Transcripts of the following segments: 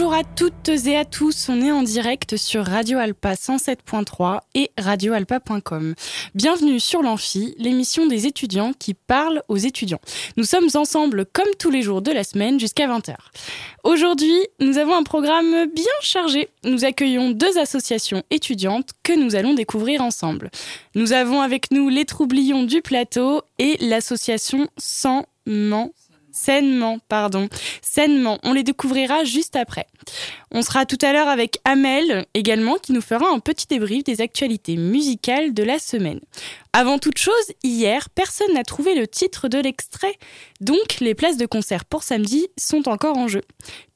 Bonjour à toutes et à tous, on est en direct sur Radio Alpa 107.3 et radioalpa.com. Bienvenue sur l'Amphi, l'émission des étudiants qui parlent aux étudiants. Nous sommes ensemble comme tous les jours de la semaine jusqu'à 20h. Aujourd'hui, nous avons un programme bien chargé. Nous accueillons deux associations étudiantes que nous allons découvrir ensemble. Nous avons avec nous les Troublions du Plateau et l'association Sans Ment Sainement, pardon. Sainement. On les découvrira juste après. On sera tout à l'heure avec Amel également qui nous fera un petit débrief des actualités musicales de la semaine. Avant toute chose, hier, personne n'a trouvé le titre de l'extrait, donc les places de concert pour samedi sont encore en jeu.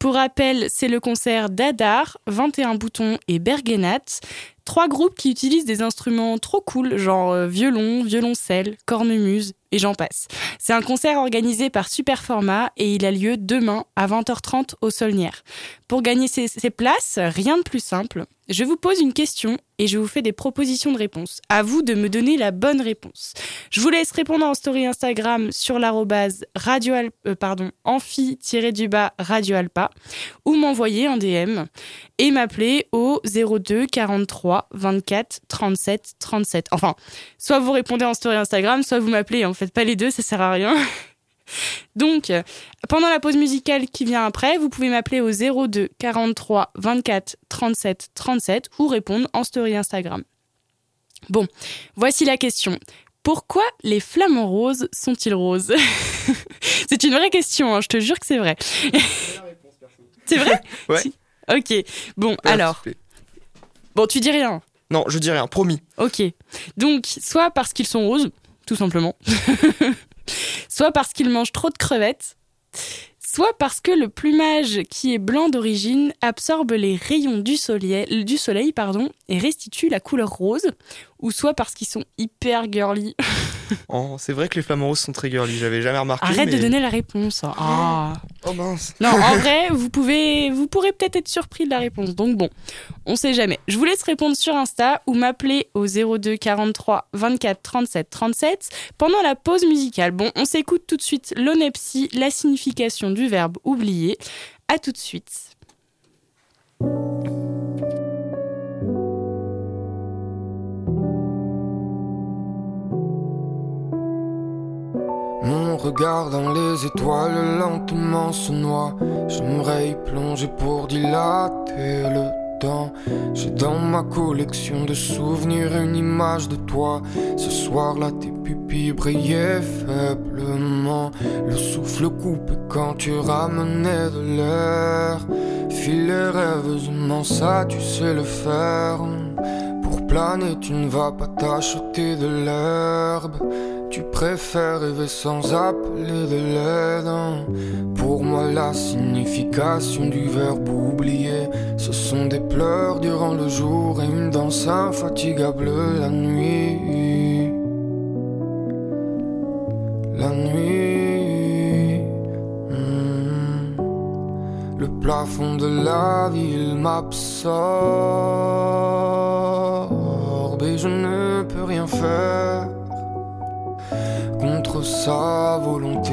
Pour rappel, c'est le concert d'Adar, 21 boutons et Bergenat, trois groupes qui utilisent des instruments trop cool, genre euh, violon, violoncelle, cornemuse et j'en passe. C'est un concert organisé par Superformat et il a lieu demain à 20h30 au Solnière. Pour gagner ces, ces places, rien de plus simple. Je vous pose une question et je vous fais des propositions de réponse. À vous de me donner la bonne réponse. Je vous laisse répondre en story Instagram sur l'arrobase radio euh, pardon amphi-du-bas radio alpa ou m'envoyer un DM et m'appeler au 02 43 24 37 37. Enfin, soit vous répondez en story Instagram, soit vous m'appelez. En fait, pas les deux, ça sert à rien. Donc, pendant la pause musicale qui vient après, vous pouvez m'appeler au 02 43 24 37 37 ou répondre en story Instagram. Bon, voici la question. Pourquoi les flamants roses sont-ils roses C'est une vraie question, hein, je te jure que c'est vrai. c'est vrai Ouais. Ok, bon, alors. Bon, tu dis rien. Non, je dis rien, promis. Ok. Donc, soit parce qu'ils sont roses, tout simplement. Soit parce qu'ils mangent trop de crevettes. Soit parce que le plumage qui est blanc d'origine absorbe les rayons du soleil, et restitue la couleur rose. Ou soit parce qu'ils sont hyper girly. Oh, c'est vrai que les flamants roses sont très girly, j'avais jamais remarqué. Arrête mais- de donner la réponse. Ah. Oh mince. Non, en vrai, vous pouvez, vous pourrez peut-être être surpris de la réponse. Donc bon, on sait jamais. Je vous laisse répondre sur Insta ou m'appeler au 02 43 24 37 37 pendant la pause musicale. Bon, on s'écoute tout de suite l'onepsie, la signification du verbe oublier. À tout de suite. Mon regard dans les étoiles lentement se noie. J'aimerais y plonger pour dilater le temps. J'ai dans ma collection de souvenirs une image de toi. Ce soir-là, tes pupilles brillaient faiblement. Le souffle coupé quand tu ramenais de l'air. Filais rêveusement, ça tu sais le faire. Planer, tu ne vas pas t'acheter de l'herbe. Tu préfères rêver sans appeler de l'aide. Pour moi, la signification du verbe oublier, ce sont des pleurs durant le jour et une danse infatigable la nuit. La nuit. hmm. Le plafond de la ville m'absorbe je ne peux rien faire contre sa volonté.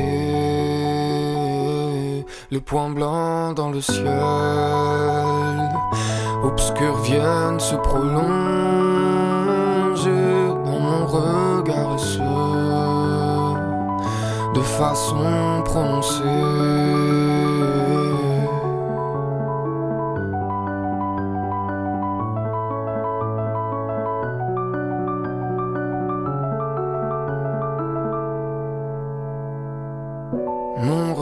Les points blancs dans le ciel, obscurs viennent se prolonger dans mon regard et ce, de façon prononcée.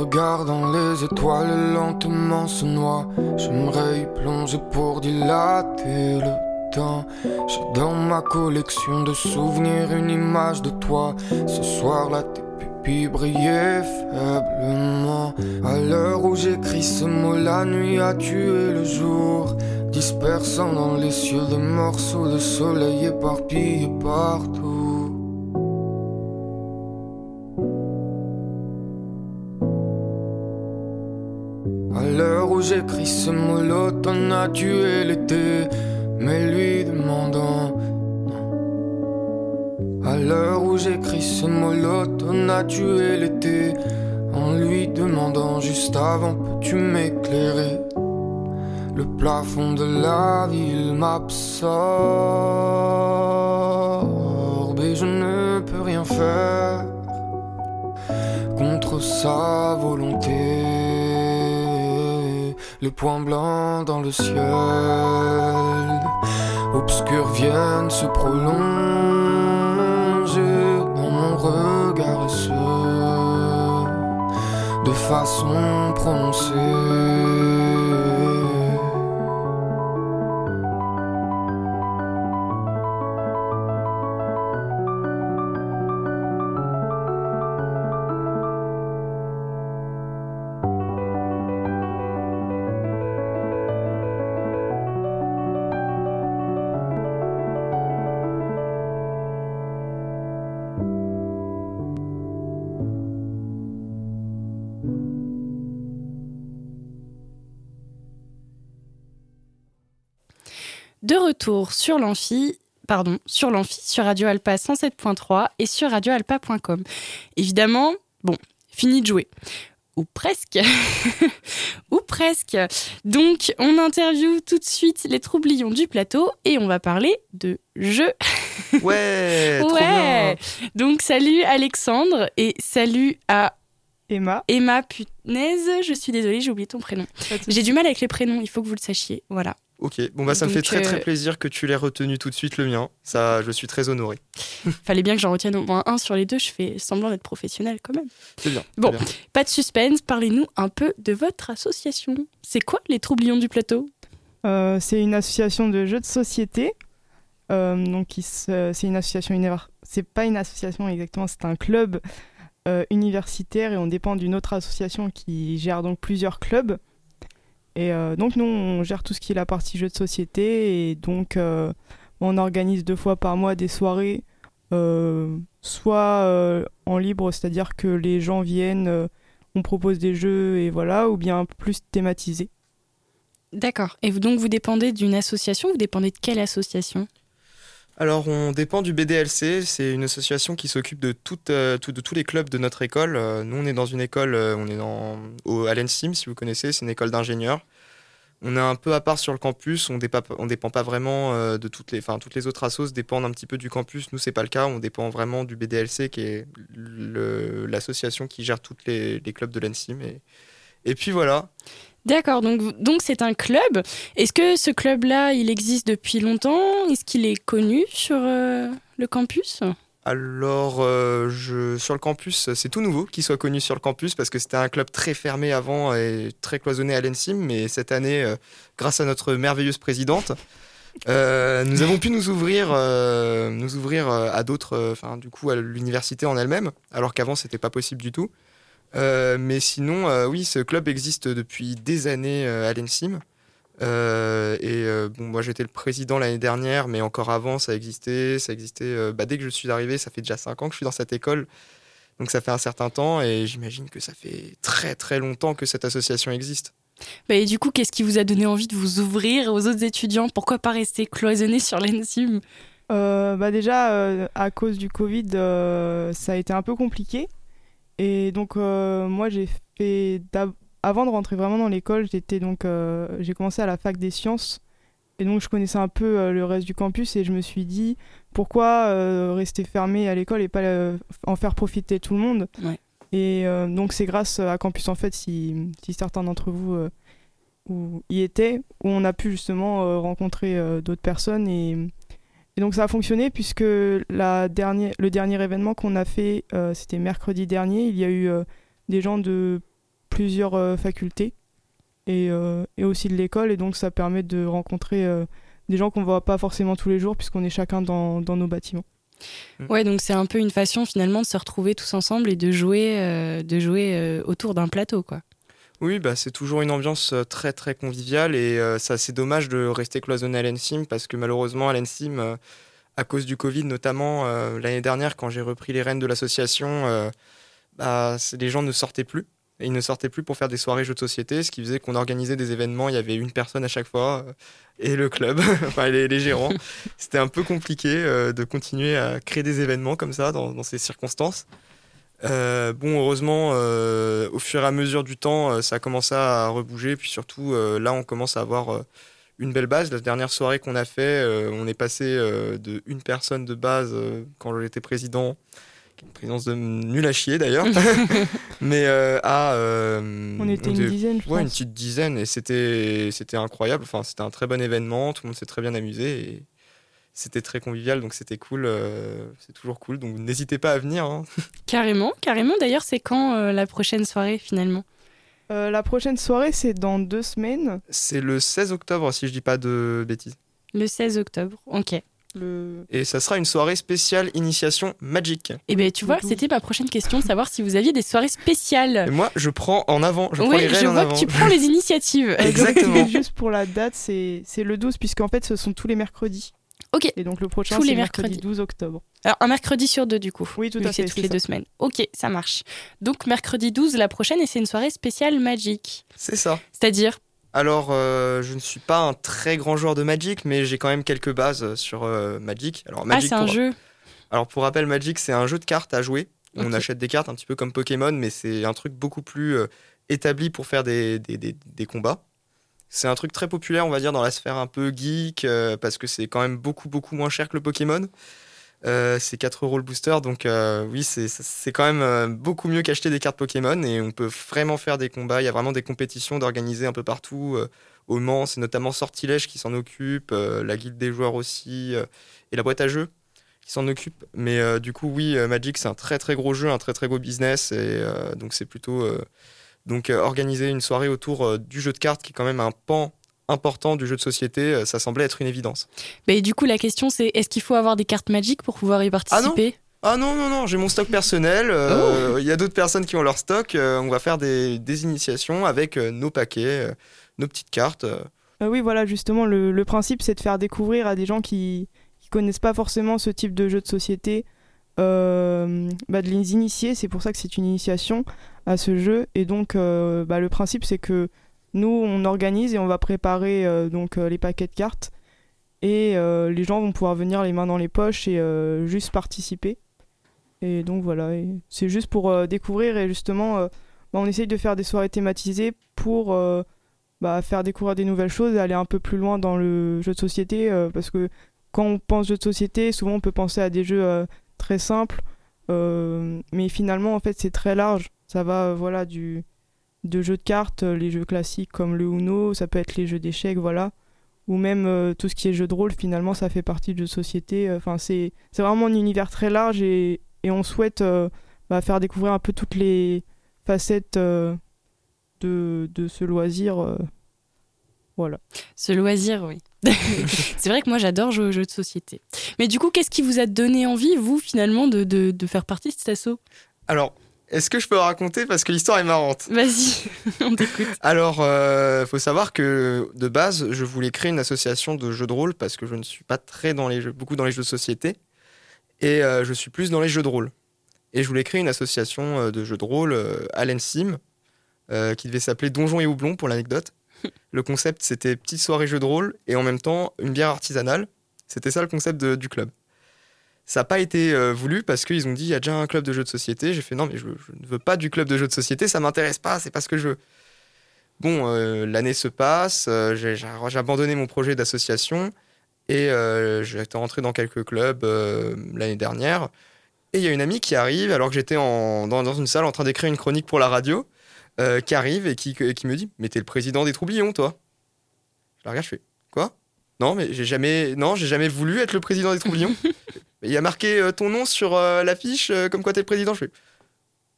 Regard dans les étoiles lentement se noie. J'aimerais y plonger pour dilater le temps. J'ai dans ma collection de souvenirs une image de toi. Ce soir-là, tes pupilles brillaient faiblement. À l'heure où j'écris ce mot, la nuit a tué le jour. Dispersant dans les cieux des morceaux de soleil éparpillés partout. À l'heure où j'écris ce mot, l'automne a tué l'été, mais lui demandant À l'heure où j'écris ce mot, l'automne a tué l'été, en lui demandant juste avant, peux-tu m'éclairer? Le plafond de la ville m'absorbe et je ne peux rien faire contre sa volonté. Les points blancs dans le ciel, obscurs viennent se prolonger dans mon regard et ce, de façon prononcée. Retour sur l'amphi, pardon, sur l'amphi, sur Radio Alpa 107.3 et sur radioalpa.com. Évidemment, bon, fini de jouer. Ou presque. Ou presque. Donc, on interviewe tout de suite les troublions du plateau et on va parler de jeux. Ouais, trop ouais. bien. Donc, salut Alexandre et salut à Emma. Emma Punaise. Je suis désolée, j'ai oublié ton prénom. J'ai du mal avec les prénoms, il faut que vous le sachiez. Voilà. Ok, bon bah ça me fait très très euh, plaisir que tu l'aies retenu tout de suite le mien. Ça, je suis très honoré. Fallait bien que j'en retienne au moins un sur les deux. Je fais semblant d'être professionnel quand même. C'est bien. Bon. bien. Pas de suspense, parlez-nous un peu de votre association. C'est quoi les Troublions du plateau? Euh, c'est une association de jeux de société. Euh, donc, c'est une association univers- C'est pas une association exactement, c'est un club euh, universitaire et on dépend d'une autre association qui gère donc plusieurs clubs. Et euh, donc, nous, on gère tout ce qui est la partie jeux de société et donc euh, on organise deux fois par mois des soirées, euh, soit en libre, c'est-à-dire que les gens viennent, on propose des jeux et voilà, ou bien plus thématisés. D'accord. Et donc vous dépendez d'une association Vous dépendez de quelle association? Alors, on dépend du BDLC. C'est une association qui s'occupe de, euh, de tous les clubs de notre école. Euh, nous, on est dans une école, euh, on est dans, au, à l'ENSIM, si vous connaissez, c'est une école d'ingénieurs. On est un peu à part sur le campus, on dépend, dépend pas vraiment euh, de toutes les, enfin toutes les autres assos dépendent un petit peu du campus. Nous c'est pas le cas, on dépend vraiment du BDLC qui est l'association qui gère tous les, clubs de l'ENSIM. Et puis voilà. D'accord, donc donc c'est un club. Est-ce que ce club-là, il existe depuis longtemps? Est-ce qu'il est connu sur euh, le campus? Alors, euh, sur le campus, c'est tout nouveau qu'il soit connu sur le campus parce que c'était un club très fermé avant et très cloisonné à l'ENSIM. Mais cette année, euh, grâce à notre merveilleuse présidente, nous avons pu nous ouvrir, nous ouvrir à d'autres, enfin, du coup, à l'université en elle-même, alors qu'avant, c'était pas possible du tout. Euh, mais sinon, euh, oui, ce club existe depuis des années euh, à l'ENSIM. Euh, et euh, bon, moi j'étais le président l'année dernière, mais encore avant ça existait. Ça existait euh, bah, dès que je suis arrivé, ça fait déjà 5 ans que je suis dans cette école. Donc ça fait un certain temps et j'imagine que ça fait très très longtemps que cette association existe. Bah, Et du coup, qu'est-ce qui vous a donné envie de vous ouvrir aux autres étudiants? Pourquoi pas rester cloisonné sur l'ENSIM? Euh, bah déjà, euh, à cause du Covid, euh, ça a été un peu compliqué. Et donc, euh, moi, j'ai fait. Avant de rentrer vraiment dans l'école, j'étais donc, euh, j'ai commencé à la fac des sciences. Et donc, je connaissais un peu euh, le reste du campus et je me suis dit pourquoi rester fermé à l'école et pas en faire profiter tout le monde? Ouais. Et euh, donc, c'est grâce à Campus en fait, si, si certains d'entre vous euh, où- y étaient, où on a pu justement euh, rencontrer d'autres personnes et. Et donc ça a fonctionné puisque le dernier événement qu'on a fait, euh, c'était mercredi dernier. Il y a eu euh, des gens de plusieurs euh, facultés et, aussi de l'école. Et donc ça permet de rencontrer des gens qu'on ne voit pas forcément tous les jours puisqu'on est chacun dans, nos bâtiments. Ouais, donc c'est un peu une façon finalement de se retrouver tous ensemble et de jouer, de jouer autour d'un plateau, quoi. Oui, bah, c'est toujours une ambiance euh, très très conviviale et euh, ça c'est dommage de rester cloisonné à l'ENSIM parce que malheureusement à l'ENSIM, euh, à cause du Covid notamment, euh, l'année dernière quand j'ai repris les rênes de l'association, euh, bah, les gens ne sortaient plus. Et ils ne sortaient plus pour faire des soirées jeux de société, ce qui faisait qu'on organisait des événements, il y avait une personne à chaque fois, euh, et le club, les, gérants. C'était un peu compliqué euh, de continuer à créer des événements comme ça dans ces circonstances. Euh, bon, heureusement, euh, au fur et à mesure du temps, euh, ça a commencé à rebouger. Puis surtout, là, on commence à avoir une belle base. La dernière soirée qu'on a fait, on est passé de une personne de base quand j'étais président, qui est une présidence de nul à chier d'ailleurs, mais à. On était une était- dizaine, je Ouais, une pense. petite dizaine et c'était c'était incroyable. Enfin, c'était un très bon événement. Tout le monde s'est très bien amusé et c'était très convivial. Donc c'était cool. euh, c'est toujours cool. Donc n'hésitez pas à venir. hein. Carrément, carrément. D'ailleurs, c'est quand euh, la prochaine soirée finalement? Euh, la prochaine soirée, c'est dans deux semaines. C'est le 16 octobre si je dis pas de bêtises. Le 16 octobre. Ok. Le... Et ça sera une soirée spéciale initiation Magic. Eh bien, tu vois, c'était ma prochaine question de savoir si vous aviez des soirées spéciales. Et moi, je prends en avant. Je prends oui, les je rênes en vois avant. que tu prends les initiatives. Exactement. Juste pour la date, c'est c'est le 12, puisqu'en fait, ce sont tous les mercredis. Ok. Et donc le prochain, Tous c'est les le mercredi mercredis. 12 octobre. Alors, un mercredi sur deux, du coup. Oui, tout à fait. toutes les ça. deux semaines. Ok, ça marche. Donc, mercredi 12, la prochaine, et c'est une soirée spéciale Magic. C'est ça. C'est-à-dire Alors, euh, je ne suis pas un très grand joueur de Magic, mais j'ai quand même quelques bases sur euh, Magic. Alors, Ah, Magic c'est un pour- jeu. Alors pour rappel, Magic, c'est un jeu de cartes à jouer. On achète des cartes un petit peu comme Pokémon, mais c'est un truc beaucoup plus euh, établi pour faire des, des, des- des combats. C'est un truc très populaire, on va dire, dans la sphère un peu geek, euh, parce que c'est quand même beaucoup, beaucoup moins cher que le Pokémon. Euh, c'est 4 euros le booster, donc euh, oui, c'est- quand même beaucoup mieux qu'acheter des cartes Pokémon, et on peut vraiment faire des combats. Il y a vraiment des compétitions d'organiser un peu partout. au Mans, c'est notamment Sortilège qui s'en occupe, la guilde des joueurs aussi, et la boîte à jeux qui s'en occupe. Mais du coup, oui, Magic, c'est un très très gros jeu, un très très gros business. Et donc, c'est plutôt. Donc, euh, organiser une soirée autour euh, du jeu de cartes, qui est quand même un pan important du jeu de société, euh, ça semblait être une évidence. Bah, et du coup, la question, c'est est-ce qu'il faut avoir des cartes Magic pour pouvoir y participer? Ah non, non, non, j'ai mon stock personnel. euh, Il y a d'autres personnes qui ont leur stock. euh, on va faire des, des initiations avec euh, nos paquets, euh, nos petites cartes. euh. Euh, oui, voilà, justement, le, le principe, c'est de faire découvrir à des gens qui ne connaissent pas forcément ce type de jeu de société, euh, bah, de les initier. C'est pour ça que c'est une initiation à ce jeu. Et donc, euh, bah, le principe, c'est que nous, on organise et on va préparer euh, donc, les paquets de cartes. Et les gens vont pouvoir venir les mains dans les poches et juste participer. Et donc voilà, c'est juste pour découvrir et justement, bah, on essaye de faire des soirées thématisées pour faire découvrir des nouvelles choses et aller un peu plus loin dans le jeu de société parce que quand on pense jeu de société, souvent on peut penser à des jeux très simples, euh, mais finalement en fait c'est très large. Ça va euh, voilà du de jeux de cartes, euh, les jeux classiques comme le Uno, ça peut être les jeux d'échecs, voilà, ou même tout ce qui est jeu de rôle. Finalement, ça fait partie du jeu de société. Enfin, c'est vraiment un univers très large et, on souhaite bah, faire découvrir un peu toutes les facettes de, de ce loisir. Voilà. Ce loisir, oui. c'est vrai que moi, j'adore jouer aux jeux de société. Mais du coup, qu'est-ce qui vous a donné envie, vous, finalement, de, de, de faire partie de cet assaut? Alors, est-ce que je peux raconter? Parce que l'histoire est marrante Vas-y, on t'écoute. Alors, euh, faut savoir que de base, je voulais créer une association de jeux de rôle parce que je ne suis pas très dans les jeux, beaucoup dans les jeux de société et euh, je suis plus dans les jeux de rôle. Et je voulais créer une association euh, de jeux de rôle à l'ENSIM euh, qui devait s'appeler Donjons et Houblon pour l'anecdote. Le concept, c'était petite soirée jeux de rôle et en même temps une bière artisanale. C'était ça le concept du club. Ça n'a pas été euh, voulu parce qu'ils ont dit il y a déjà un club de jeux de société. J'ai fait non, mais je, ne veux pas du club de jeux de société, ça m'intéresse pas, c'est pas ce que je veux. Bon, euh, l'année se passe, euh, j'ai abandonné mon projet d'association et été rentré dans quelques clubs l'année dernière. Et il y a une amie qui arrive, alors que j'étais dans une salle en train d'écrire une chronique pour la radio, euh, qui arrive et qui, qui me dit Mais t'es le président des Troublions, toi Je la regarde, je fais Quoi? Non, mais j'ai jamais, non, j'ai jamais voulu être le président des Troublions. Il y a marqué euh, ton nom sur euh, l'affiche, comme quoi t'es le président. Je fais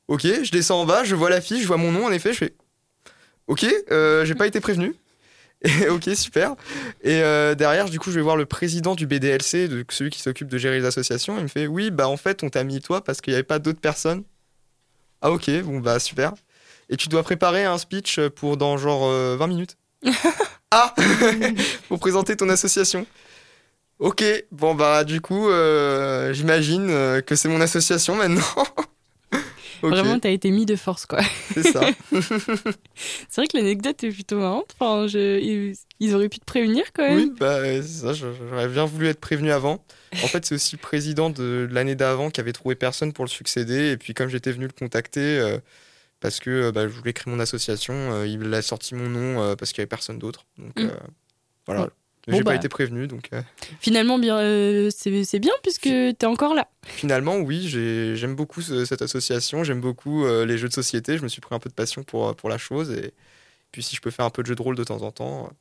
Ok, je descends en bas, je vois l'affiche, je vois mon nom, en effet, je fais Ok, j'ai pas été prévenu. Et, ok, super. Et derrière, du coup, je vais voir le président du BDLC, de, celui qui s'occupe de gérer les associations. Il me fait Oui, bah en fait, on t'a mis toi parce qu'il n'y avait pas d'autres personnes. Ah, ok, bon, bah super. Et tu dois préparer un speech pour dans genre euh, 20 minutes. ah Pour présenter ton association. Ok, bon, bah du coup, euh, j'imagine euh, que c'est mon association maintenant. Vraiment, t'as été mis de force, quoi. c'est ça. C'est vrai que l'anecdote est plutôt marrante. Enfin, je- ils, ils auraient pu te prévenir quand même. Oui, bah, c'est ça, j'aurais bien voulu être prévenu avant. En fait, c'est aussi le président de l'année d'avant qui avait trouvé personne pour le succéder. Et puis, comme j'étais venu le contacter, euh, parce que euh, bah, je voulais créer mon association, euh, il a sorti mon nom euh, parce qu'il n'y avait personne d'autre. Donc, Mm. voilà. Bon. Mais Bon, J'ai bah. pas été prévenu. Donc, euh, Finalement, bien, euh, c'est bien puisque t'es encore là. finalement, oui, j'ai- j'aime beaucoup ce- cette association. J'aime beaucoup euh, les jeux de société. Je me suis pris un peu de passion pour, pour la chose. Et puis, si je peux faire un peu de jeu de rôle de temps en temps,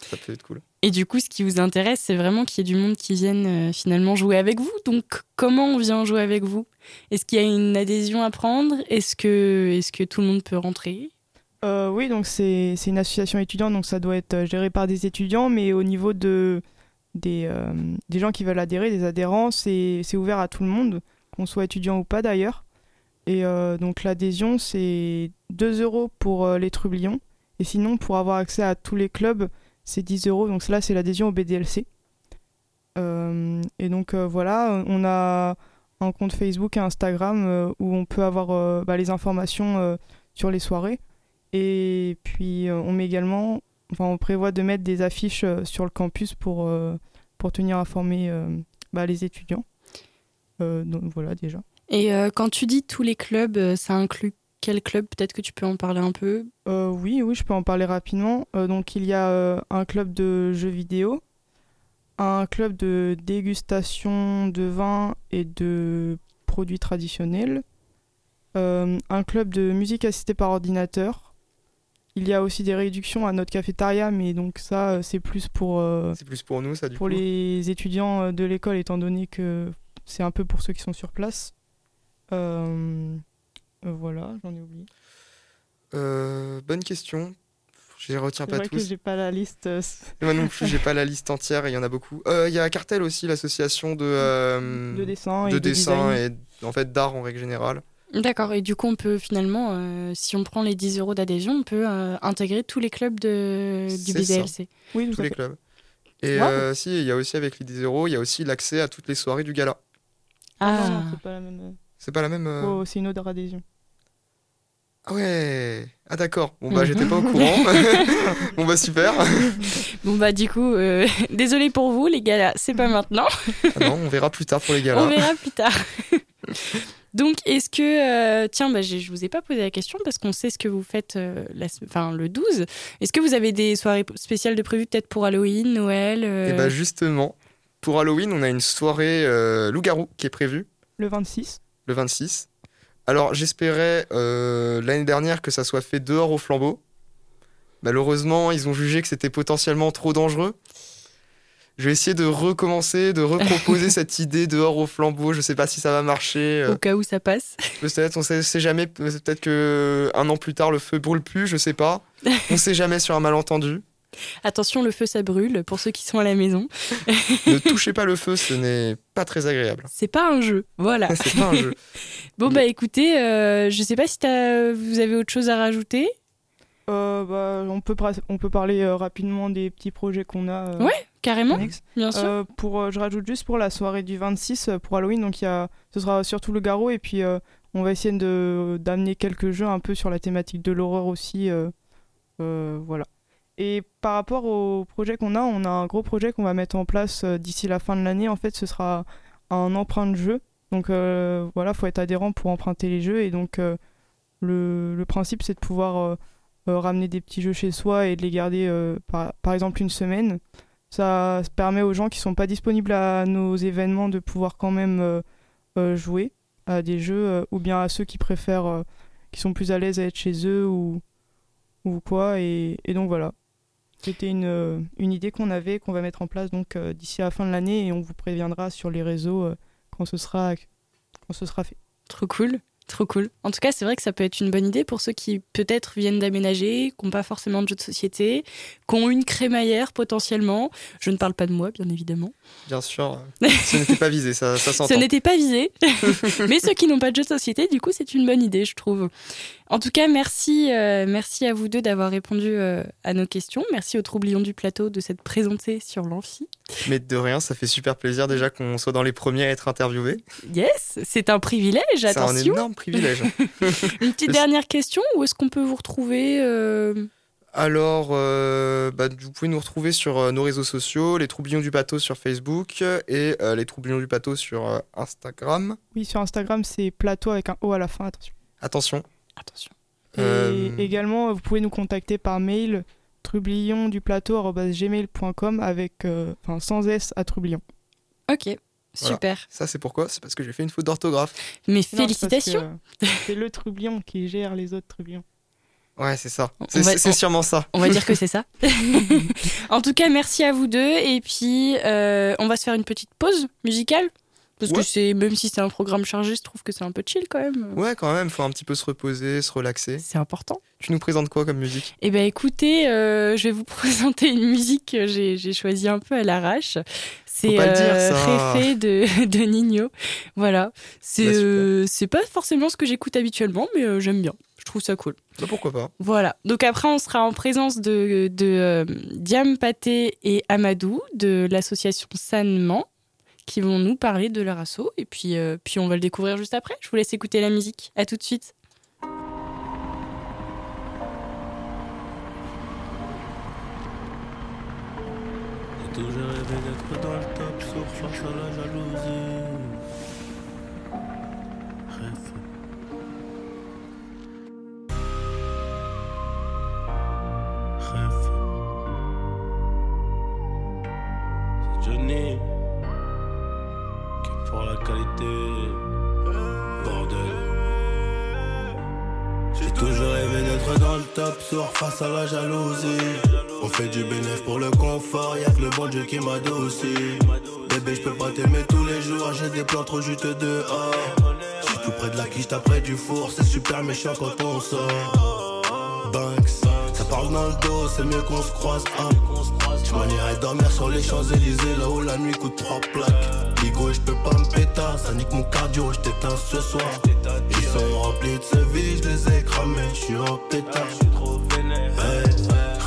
ça peut être cool. Et du coup, ce qui vous intéresse, c'est vraiment qu'il y ait du monde qui vienne euh, finalement jouer avec vous. Donc, comment on vient jouer avec vous? Est-ce qu'il y a une adhésion à prendre? Est-ce que, est que tout le monde peut rentrer? Euh, oui, donc c'est une association étudiante, donc ça doit être euh, géré par des étudiants, mais au niveau de, des, euh, des gens qui veulent adhérer, des adhérents, c'est c'est ouvert à tout le monde, qu'on soit étudiant ou pas d'ailleurs. Et euh, donc l'adhésion, c'est 2 euros pour euh, les trublions, et sinon pour avoir accès à tous les clubs, c'est 10 euros, donc là c'est l'adhésion au BDLC. Euh, et donc euh, voilà, on a un compte Facebook et Instagram euh, où on peut avoir bah, les informations sur les soirées. Et puis on met également, enfin on prévoit de mettre des affiches sur le campus pour, pour tenir informés bah, les étudiants. Donc voilà déjà. Et quand tu dis tous les clubs, ça inclut quel club Peut-être que tu peux en parler un peu? Euh, oui, oui, je peux en parler rapidement. Euh, donc il y a euh, un club de jeux vidéo, un club de dégustation de vin et de produits traditionnels, euh, un club de musique assistée par ordinateur. Il y a aussi des réductions à notre cafétéria, mais donc ça, c'est plus pour, euh, C'est plus pour nous, ça, du pour coup? les étudiants de l'école, étant donné que c'est un peu pour ceux qui sont sur place. Euh, voilà, j'en ai oublié. Euh, bonne question. Je les retiens C'est pas vrai que tous. j'ai pas la liste. euh, Moi non plus, j'ai pas la liste entière et il y en a beaucoup. Euh, Il y a Cartel aussi, l'association de, euh, de dessin et de de, dessin et en fait d'art en règle générale. D'accord. Et du coup, on peut finalement, euh, si on prend les 10 euros d'adhésion, on peut euh, intégrer tous les clubs de, du. BDLC. Oui, tous les fait. clubs. Et euh, si, il y a aussi avec les 10 euros, il y a aussi l'accès à toutes les soirées du gala. Ah, Ah, c'est pas la même. euh, C'est pas la même. euh, oh, c'est une autre adhésion. Ah ouais. Ah d'accord. Bon bah Mhm. j'étais pas au courant. bon bah super. bon bah du coup, euh, désolé pour vous les gars, c'est pas maintenant. Ah non, on verra plus tard pour les On galas. verra plus tard. Donc, est-ce que. euh, tiens, bah, je vous ai pas posé la question parce qu'on sait ce que vous faites euh, la enfin, le 12. Est-ce que vous avez des soirées spéciales de prévues peut-être pour Halloween, Noël euh, Et bah justement, pour Halloween, on a une soirée euh, loup-garou qui est prévue Le 26. le 26. Alors j'espérais euh, l'année dernière que ça soit fait dehors au flambeau. Malheureusement, ils ont jugé que c'était potentiellement trop dangereux. Je vais essayer de recommencer, de reproposer cette idée dehors au flambeau. Je sais pas si ça va marcher. euh, Au cas où ça passe. Peut-être, on sait, sait jamais. Peut-être que un an plus tard, le feu brûle plus. Je sais pas. On sait jamais sur un malentendu. Attention, le feu ça brûle pour ceux qui sont à la maison. Ne touchez pas le feu, ce n'est pas très agréable. C'est pas un jeu. Voilà. C'est pas un jeu. Bon, bah écoutez, euh, je sais pas si t'as- vous avez autre chose à rajouter. Euh, bah, on, peut on peut parler euh, rapidement des petits projets qu'on a. euh, Ouais. Carrément, bien sûr. Euh, pour, euh, je rajoute juste pour la soirée du 26 euh, pour Halloween, donc il y a, ce sera surtout le garrot et puis euh, on va essayer de d'amener quelques jeux un peu sur la thématique de l'horreur aussi, euh, euh, voilà. Et par rapport au projet qu'on a, on a un gros projet qu'on va mettre en place euh, d'ici la fin de l'année. En fait, ce sera un emprunt de jeu. Donc euh, voilà, faut être adhérent pour emprunter les jeux et donc euh, le, principe c'est de pouvoir euh, ramener des petits jeux chez soi et de les garder par, exemple une semaine. Ça permet aux gens qui sont pas disponibles à nos événements de pouvoir quand même jouer à des jeux ou bien à ceux qui préfèrent, qui sont plus à l'aise à être chez eux ou, ou quoi. Et donc voilà. C'était une, euh, une idée qu'on avait, qu'on va mettre en place donc euh, d'ici à la fin de l'année et on vous préviendra sur les réseaux euh, quand, ce sera, quand ce sera fait. Trop cool. Trop cool. En tout cas, c'est vrai que ça peut être une bonne idée pour ceux qui peut-être viennent d'aménager, qui n'ont pas forcément de jeux de société, qui ont une crémaillère potentiellement. Je ne parle pas de moi, bien évidemment. Bien sûr, ce n'était pas visé, ça, ça Ce s'entend. n'était pas visé. Mais ceux qui n'ont pas de jeux de société, du coup, c'est une bonne idée, je trouve. En tout cas, merci, euh, merci à vous deux d'avoir répondu euh, à nos questions. Merci aux troublions du plateau de s'être présentés sur l'amphi. Mais de rien, ça fait super plaisir déjà qu'on soit dans les premiers à être interviewés. Yes, c'est un privilège, C'est un attention. énorme privilège. Une petite dernière question, où est-ce qu'on peut vous retrouver euh, Alors, euh, bah, vous pouvez nous retrouver sur euh, nos réseaux sociaux, les Troublions du Bateau sur Facebook et euh, les Troublions du Bateau sur euh, Instagram. Oui, sur Instagram, c'est plateau avec un O à la fin, attention. Attention. Attention. Et Euh, également, vous pouvez nous contacter par mail trublionduplateau.gmail.com avec, euh, enfin, sans S à trublion. Ok, super. Ça, c'est pourquoi? C'est parce que j'ai fait une faute d'orthographe. Mais c'est félicitations. euh, C'est le trublion qui gère les autres trublions. Ouais, c'est ça. C'est va- c'est on- sûrement ça. On va dire que c'est ça. en tout cas, merci à vous deux. Et puis, euh, on va se faire une petite pause musicale. Parce que c'est, même si c'est un programme chargé, je trouve que c'est un peu chill quand même. Ouais, quand même, faut un petit peu se reposer, se relaxer. C'est important. Tu nous présentes quoi comme musique? Eh ben écoutez, euh, je vais vous présenter une musique que j'ai, choisie un peu à l'arrache. C'est euh. Réfé de, de Nino. Voilà. C'est, Bah, euh, c'est pas forcément ce que j'écoute habituellement, mais euh, j'aime bien. Je trouve ça cool. Bah, Pourquoi pas Voilà. Donc après, on sera en présence de, de Diam Paté et Amadou de l'association Sanman qui vont nous parler de leur asso. Et puis, euh, puis on va le découvrir juste après. Je vous laisse écouter la musique. À tout de suite. Face à la jalousie. On fait du bénéf pour le confort, y'a que le bon Dieu qui m'adoucit. Bébé, je peux pas t'aimer tous les jours, j'ai des plans trop juteux dehors. J'suis tout près de la quiche, après du four, c'est super méchant quand on sort. Banks, ça parle dans le dos, c'est mieux qu'on se croise. Hein. Dormir sur les Champs-Élysées, là où la nuit coûte trois plaques. Ligo, je peux pas me péter, ça nique mon cardio, je t'éteins ce soir. Ils sont remplis de ce vie, je les ai cramés, je suis en pétard.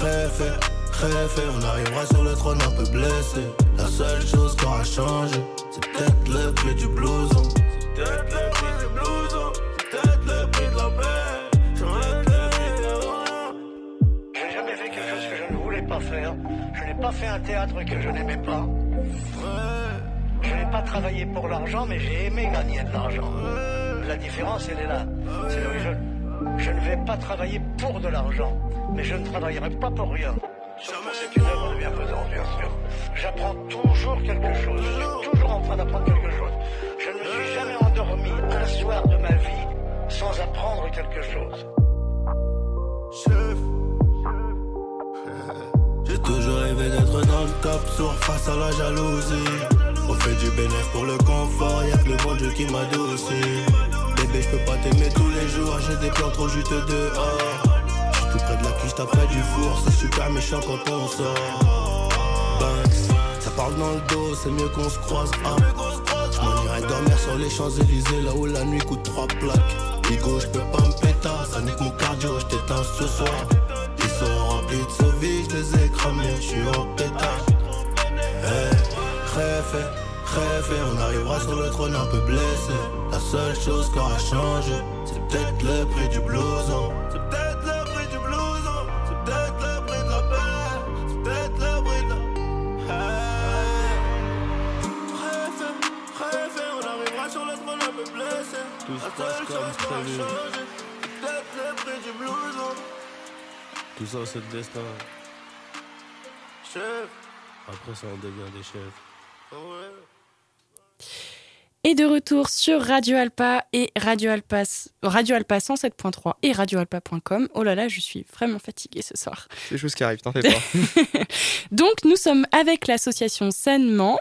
Réfé, réfé, on arrivera sur le trône un peu blessé. La seule chose qui aura changé, c'est peut-être le prix du blouson. C'est peut-être le prix du blouson, c'est peut-être le prix de la paix. J'arrête le prix de la J'ai jamais fait quelque chose que je ne voulais pas faire. Je n'ai pas fait un théâtre que je n'aimais pas. Je n'ai pas travaillé pour l'argent, mais j'ai aimé gagner de l'argent. La différence, elle est là. C'est je ne vais pas travailler pour de l'argent, mais je ne travaillerai pas pour rien. C'est une œuvre de bienfaisance, bien sûr. J'apprends toujours quelque chose. Je suis toujours en train d'apprendre quelque chose. Je ne me suis jamais endormi un soir de ma vie sans apprendre quelque chose. J'ai toujours rêvé d'être dans le top, sourd face à la jalousie. On fait du bénéf pour le confort, y'a que le bon Dieu qui m'adoucit. Bébé, je peux pas t'aimer tous les jours, j'ai des plans trop juteux dehors. La quiche, près du four, c'est super méchant quand on sort. Banks, ça parle dans le dos, c'est mieux qu'on se croise. Hein. J'm'en irai dormir sur les Champs-Élysées, là où la nuit coûte trois plaques. Ligo, je peux pas me péter, ça nique mon cardio, je t'éteins ce soir. Ils sont remplis de sauvis, je les ai cramés, je suis en pétard. Hey, réfé, réfé, on arrivera sur le trône un peu blessé. La seule chose qui aura changé, c'est peut-être le prix du blouson. Tout se passe comme chose prévu. ça, c'est le destin. Chef, Après, ça, on devient des chefs. Et de retour sur Radio Alpa et Radio Alpa, Radio Alpa 107.3 et radioalpa.com. Oh là là, je suis vraiment fatiguée ce soir. C'est des choses qui arrivent, t'en fais pas. Donc, nous sommes avec l'association Sainement.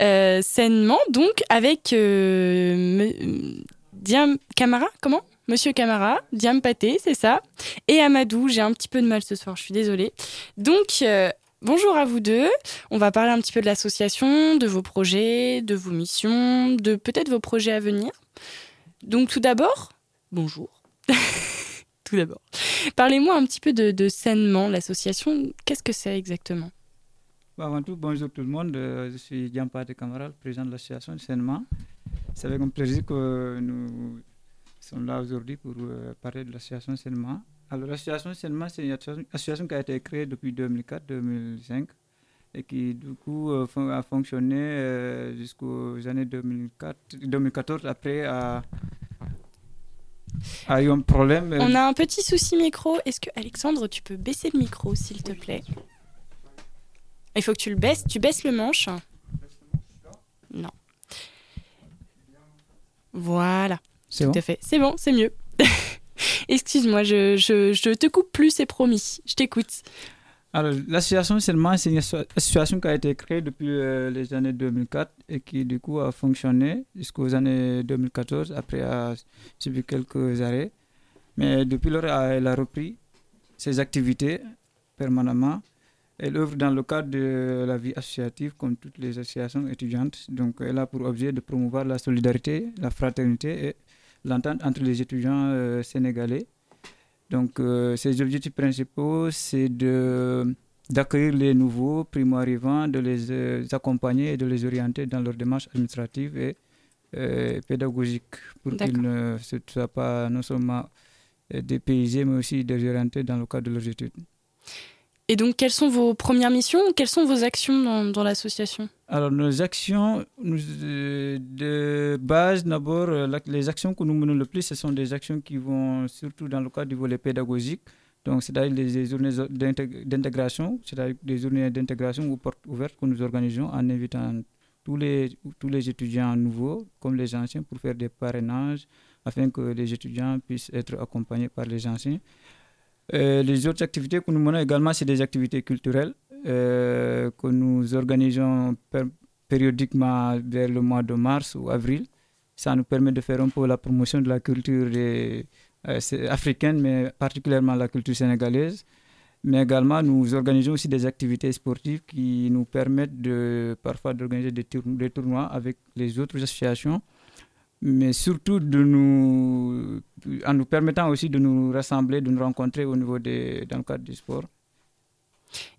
Euh, Sainement, donc, avec euh, me- Diam Camara, comment? Monsieur Camara, Diam Paté, c'est ça. Et Amadou, j'ai un petit peu de mal ce soir, je suis désolée. Donc, euh, bonjour à vous deux. On va parler un petit peu de l'association, de vos projets, de vos missions, de peut-être vos projets à venir. Donc, tout d'abord, bonjour. tout d'abord. Parlez-moi un petit peu de, de Sainement, l'association. Qu'est-ce que c'est exactement? Bah, Avant tout, bonjour tout le monde. Euh, Je suis Diampate Camara, le président de l'association Sainement. C'est avec un plaisir que nous sont là aujourd'hui pour euh, parler de l'association Selma. Alors, l'association Selma, c'est une association qui a été créée depuis 2004-2005 et qui, du coup, euh, a fonctionné euh, jusqu'aux années 2004, 2014. Après, a, a eu un problème. On a un petit souci micro. Est-ce que, Alexandre, tu peux baisser le micro, s'il te plaît? Il faut que tu le baisses. Tu baisses le manche. Non. Voilà. C'est Tout bon à fait. C'est bon, c'est mieux. Excuse-moi, je, je, je te coupe plus, c'est promis. Je t'écoute. Alors, l'association seulement, c'est une asso- association qui a été créée depuis euh, les années 2004 et qui, du coup, a fonctionné jusqu'aux années 2014, après a subi quelques arrêts. Mais depuis lors, elle a repris ses activités permanemment. Elle œuvre dans le cadre de la vie associative, comme toutes les associations étudiantes. Donc, elle a pour objet de promouvoir la solidarité, la fraternité et l'entente entre les étudiants euh, sénégalais. Donc, euh, ses objectifs principaux, c'est de d'accueillir les nouveaux primo-arrivants, de les euh, accompagner et de les orienter dans leur démarche administrative et euh, pédagogique pour qu'ils ne soient pas non seulement dépaysés, mais aussi désorientés dans le cadre de leurs études. Et donc, quelles sont vos premières missions Quelles sont vos actions dans, dans l'association? Alors, nos actions euh, de base, d'abord, euh, les actions que nous menons le plus, ce sont des actions qui vont surtout dans le cadre du volet pédagogique. Donc, c'est-à-dire les journées d'intég- d'intégration, c'est-à-dire des journées d'intégration ou portes ouvertes que nous organisons en invitant tous les, tous les étudiants nouveaux, comme les anciens, pour faire des parrainages, afin que les étudiants puissent être accompagnés par les anciens. Euh, les autres activités que nous menons également, c'est des activités culturelles euh, que nous organisons périodiquement vers le mois de mars ou avril. Ça nous permet de faire un peu la promotion de la culture euh, africaine, mais particulièrement la culture sénégalaise. Mais également, nous organisons aussi des activités sportives qui nous permettent de, parfois d'organiser des tournois avec les autres associations, mais surtout de nous, en nous permettant aussi de nous rassembler, de nous rencontrer au niveau des, dans le cadre du sport.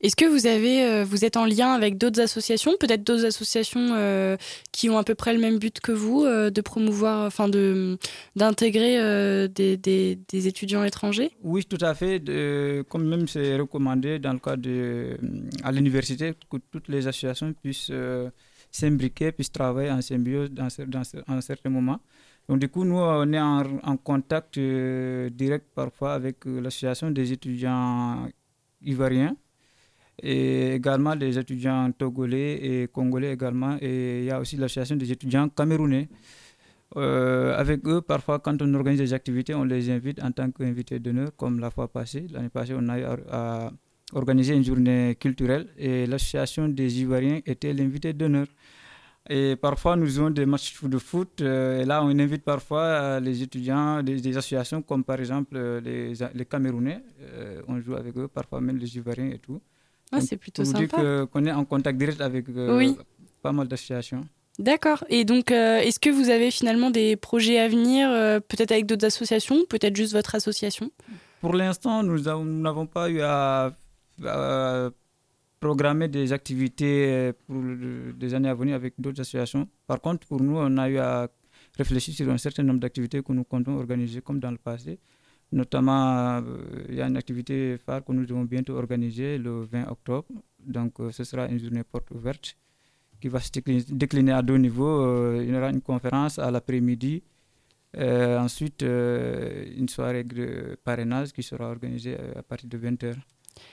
Est-ce que vous avez, euh, vous êtes en lien avec d'autres associations, peut-être d'autres associations euh, qui ont à peu près le même but que vous, euh, de promouvoir, enfin de d'intégrer euh, des, des- des étudiants étrangers? Oui, tout à fait. De- comme même c'est recommandé dans le cadre de, à l'université que toutes les associations puissent s'imbriquer, puissent travailler en symbiose dans, ce- dans ce- à un certain moment. Donc du coup, nous, on est en, contact euh, direct parfois avec euh, l'association des étudiants ivoiriens et également des étudiants togolais et congolais également. Et il y a aussi l'association des étudiants camerounais. Euh, avec eux, parfois, quand on organise des activités, on les invite en tant qu'invités d'honneur, comme la fois passée. L'année passée, on a eu à organiser une journée culturelle et l'association des Ivoiriens était l'invité d'honneur. Et parfois, nous avons des matchs de foot. euh, et là, on invite parfois euh, les étudiants des, des associations, comme par exemple euh, les, les Camerounais. Euh, on joue avec eux, parfois même les Ivoiriens et tout. Ah, c'est plutôt dire sympa. que- qu'on est en contact direct avec euh, Oui. pas mal d'associations. D'accord. Et donc, est-ce que vous avez finalement des projets à venir, peut-être avec d'autres associations, peut-être juste votre association? Pour l'instant, nous n'avons pas eu à, programmer des activités euh, pour des années à venir avec d'autres associations. Par contre, pour nous, on a eu à réfléchir sur un certain nombre d'activités que nous comptons organiser comme dans le passé. Notamment, euh, il y a une activité phare que nous devons bientôt organiser le 20 octobre. Donc, euh, ce sera une journée porte ouverte qui va se décliner, à deux niveaux. Il y aura une conférence à l'après-midi. Ensuite, une soirée de parrainage qui sera organisée à partir de 20h.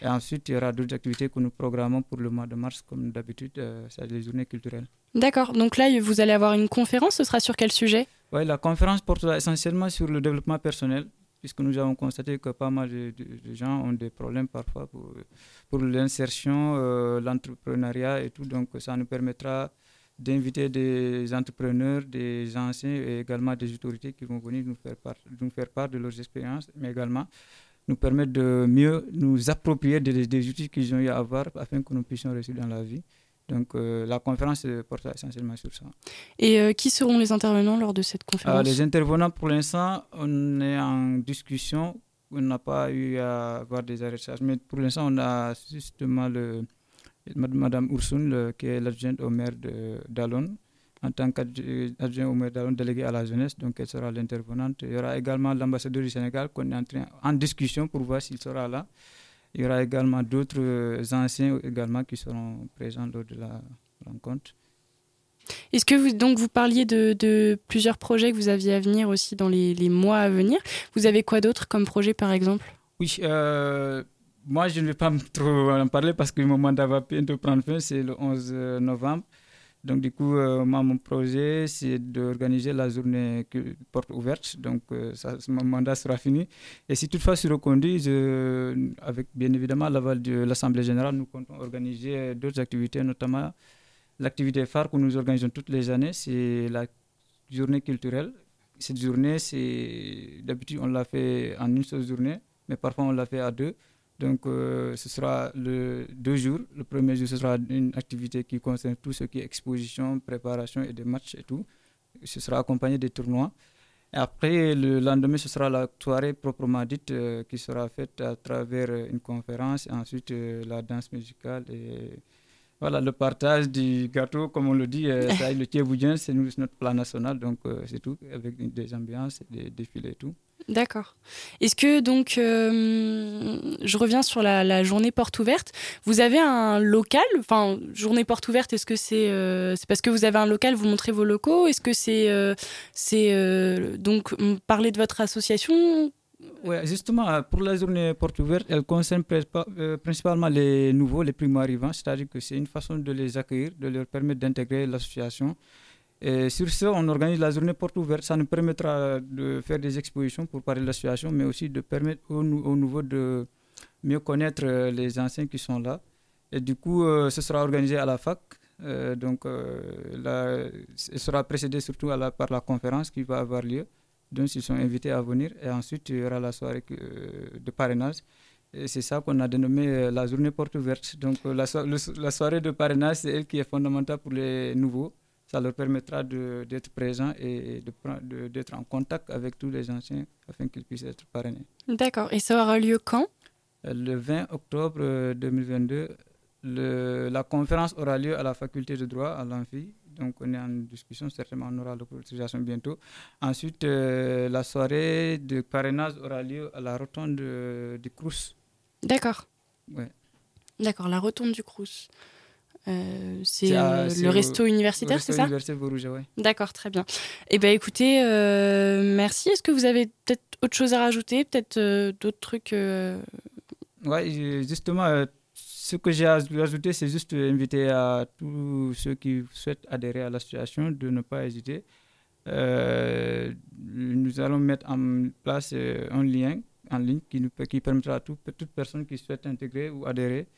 Et ensuite, il y aura d'autres activités que nous programmons pour le mois de mars, comme d'habitude, euh, c'est les journées culturelles. D'accord. Donc là, vous allez avoir une conférence. Ce sera sur quel sujet? Ouais, la conférence portera essentiellement sur le développement personnel, puisque nous avons constaté que pas mal de, de- de gens ont des problèmes parfois pour, pour l'insertion, euh, l'entrepreneuriat et tout. Donc, ça nous permettra d'inviter des entrepreneurs, des anciens et également des autorités qui vont venir nous faire part, nous faire part de leurs expériences, mais également nous permettre de mieux nous approprier des, des outils qu'ils ont eu à avoir afin que nous puissions réussir dans la vie. Donc, euh, la conférence portera essentiellement sur ça. Et euh, qui seront les intervenants lors de cette Ah, conférence? les intervenants, pour l'instant, on est en discussion. On n'a pas eu à avoir des arrêts de charge. Mais pour l'instant, on a justement le, Mad- Madame Ursun, le- qui est l'adjointe au maire de d'Alon, en tant qu'adjoint au maire délégué à la jeunesse, donc elle sera l'intervenante. Il y aura également l'ambassadeur du Sénégal qu'on est en, train, en discussion pour voir s'il sera là. Il y aura également d'autres anciens également qui seront présents lors de la rencontre. Est-ce que vous, donc vous parliez de, plusieurs projets que vous aviez à venir aussi dans les, mois à venir? Vous avez quoi d'autre comme projet par exemple? Oui, euh, moi je ne vais pas trop en parler parce que mon mandat va bientôt prendre fin, c'est le 11 novembre. Donc du coup, euh, mon projet, c'est d'organiser la journée porte ouverte. Donc euh, ça, mon mandat sera fini. Et si toutefois je suis reconduit, avec bien évidemment l'aval de l'Assemblée générale, nous comptons organiser d'autres activités, notamment L'activité phare que nous organisons toutes les années, c'est la journée culturelle. Cette journée, c'est d'habitude on l'a fait en une seule journée, mais parfois on l'a fait à deux. Donc euh, ce sera le deux jours. Le premier jour, ce sera une activité qui concerne tout ce qui est exposition, préparation et des matchs et tout. Ce sera accompagné des tournois. Et après, le lendemain, ce sera la soirée proprement dite euh, qui sera faite à travers une conférence, et ensuite euh, la danse musicale et voilà, le partage du gâteau, comme on le dit, euh, ça, le Thieboudien, c'est notre plan national, donc euh, c'est tout, avec des ambiances, des défilés et tout. D'accord. Est-ce que donc, euh, je reviens sur la, journée porte ouverte, vous avez un local, enfin, journée porte ouverte, est-ce que c'est c'est parce que vous avez un local, vous montrez vos locaux Est-ce que c'est c'est donc parler de votre association? Oui, justement, euh, pour la journée porte ouverte, elle concerne euh, principalement les nouveaux, les primo-arrivants, c'est-à-dire que c'est une façon de les accueillir, de leur permettre d'intégrer l'association. Et sur ce, on organise la journée porte ouverte. Ça nous permettra de faire des expositions pour parler de l'association, mais aussi de permettre aux, nouveaux de mieux connaître euh, les anciens qui sont là. Et du coup, ce sera organisé à la fac. donc, ce sera précédé surtout la, par la conférence qui va avoir lieu. Donc, ils sont invités à venir. Et ensuite, il y aura la soirée euh, de parrainage. Et c'est ça qu'on a dénommé euh, la journée porte ouverte. Donc, euh, la, la soirée de parrainage, c'est elle qui est fondamentale pour les nouveaux. Ça leur permettra d'être présents et d'être en contact avec tous les anciens afin qu'ils puissent être parrainés. D'accord. Et ça aura lieu quand? Le 20 octobre 2022. Le, la conférence aura lieu à la faculté de droit à l'Amphi donc on est en discussion, certainement on aura l'autorisation bientôt. Ensuite, euh, la soirée de parrainage aura lieu à la rotonde du Crous. D'accord. Ouais. D'accord, la rotonde du Crous. Euh, c'est euh, le resto universitaire, c'est ça ouais. D'accord, très bien. Eh bien, écoutez, merci. Est-ce que vous avez peut-être autre chose à rajouter Peut-être d'autres trucs Oui, justement, ce que j'ai ajouté, c'est juste inviter à tous ceux qui souhaitent adhérer à l'association de ne pas hésiter. Euh, nous allons mettre en place euh, un lien en ligne qui, nous, qui permettra à toute personne qui souhaite intégrer ou adhérer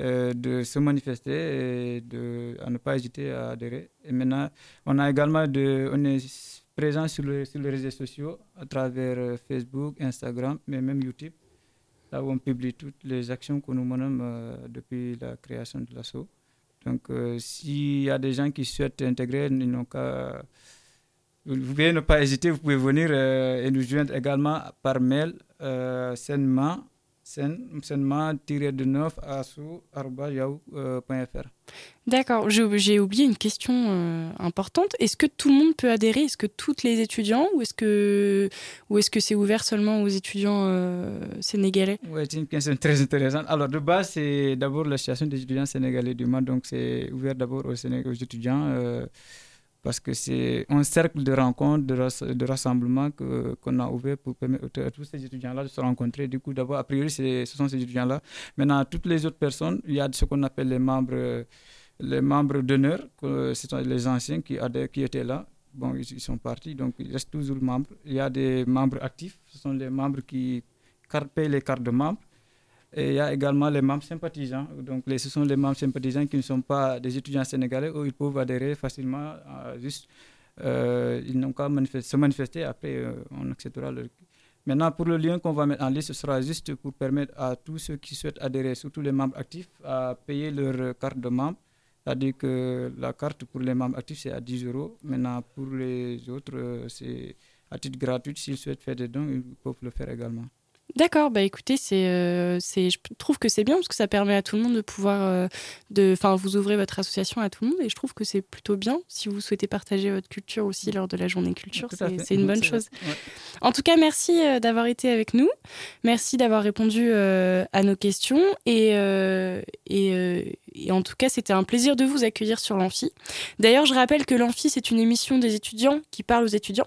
euh, de se manifester et de, à ne pas hésiter à adhérer. Et maintenant, on a également de, on est présent sur, sur les réseaux sociaux à travers Facebook, Instagram, mais même YouTube là où on publie toutes les actions que nous menons euh, depuis la création de l'assaut. Donc, euh, s'il y a des gens qui souhaitent intégrer, ils n'ont qu'à. Vous pouvez ne pas hésiter, vous pouvez venir euh, et nous joindre également par mail euh, sainement de 9 D'accord, j'ai oublié une question euh, importante. Est-ce que tout le monde peut adhérer? Est-ce que tous les étudiants ou est-ce que ou est-ce que c'est ouvert seulement aux étudiants euh, sénégalais? Oui, c'est une question très intéressante. Alors de base, c'est d'abord l'association des étudiants sénégalais du monde, donc c'est ouvert d'abord aux, aux, étudiants. Euh, parce que c'est un cercle de rencontres, de, de rassemblements qu'on a ouvert pour permettre à tous ces étudiants-là de se rencontrer. Du coup, d'abord, a priori, ce sont ces étudiants-là. Maintenant, toutes les autres personnes, il y a ce qu'on appelle les membres, les membres d'honneur, ce sont les anciens qui, étaient là. Bon, ils, sont partis, donc il reste toujours membres. Il y a des membres actifs, ce sont les membres qui payent les cartes de membres. Et il y a également les membres sympathisants. Donc, ce sont les membres sympathisants qui ne sont pas des étudiants sénégalais où ils peuvent adhérer facilement. juste, euh, ils n'ont qu'à se manifester. Après, euh, on acceptera leur. Maintenant, pour le lien qu'on va mettre en liste, ce sera juste pour permettre à tous ceux qui souhaitent adhérer, surtout les membres actifs, à payer leur carte de membre. C'est-à-dire que la carte pour les membres actifs, c'est à 10 euros. Maintenant, pour les autres, euh, c'est à titre gratuit. S'ils souhaitent faire des dons, ils peuvent le faire également. D'accord, bah écoutez, c'est, euh, c'est, je trouve que c'est bien parce que ça permet à tout le monde de pouvoir, euh, de, enfin, vous ouvrez votre association à tout le monde et je trouve que c'est plutôt bien si vous souhaitez partager votre culture aussi lors de la journée culture, c'est, une bonne C'est chose. Ouais. En tout cas, merci euh, d'avoir été avec nous, merci d'avoir répondu euh, à nos questions et, euh, et, euh, et en tout cas, c'était un plaisir de vous accueillir sur l'Amphi. D'ailleurs, je rappelle que l'Amphi, c'est une émission des étudiants qui parle aux étudiants.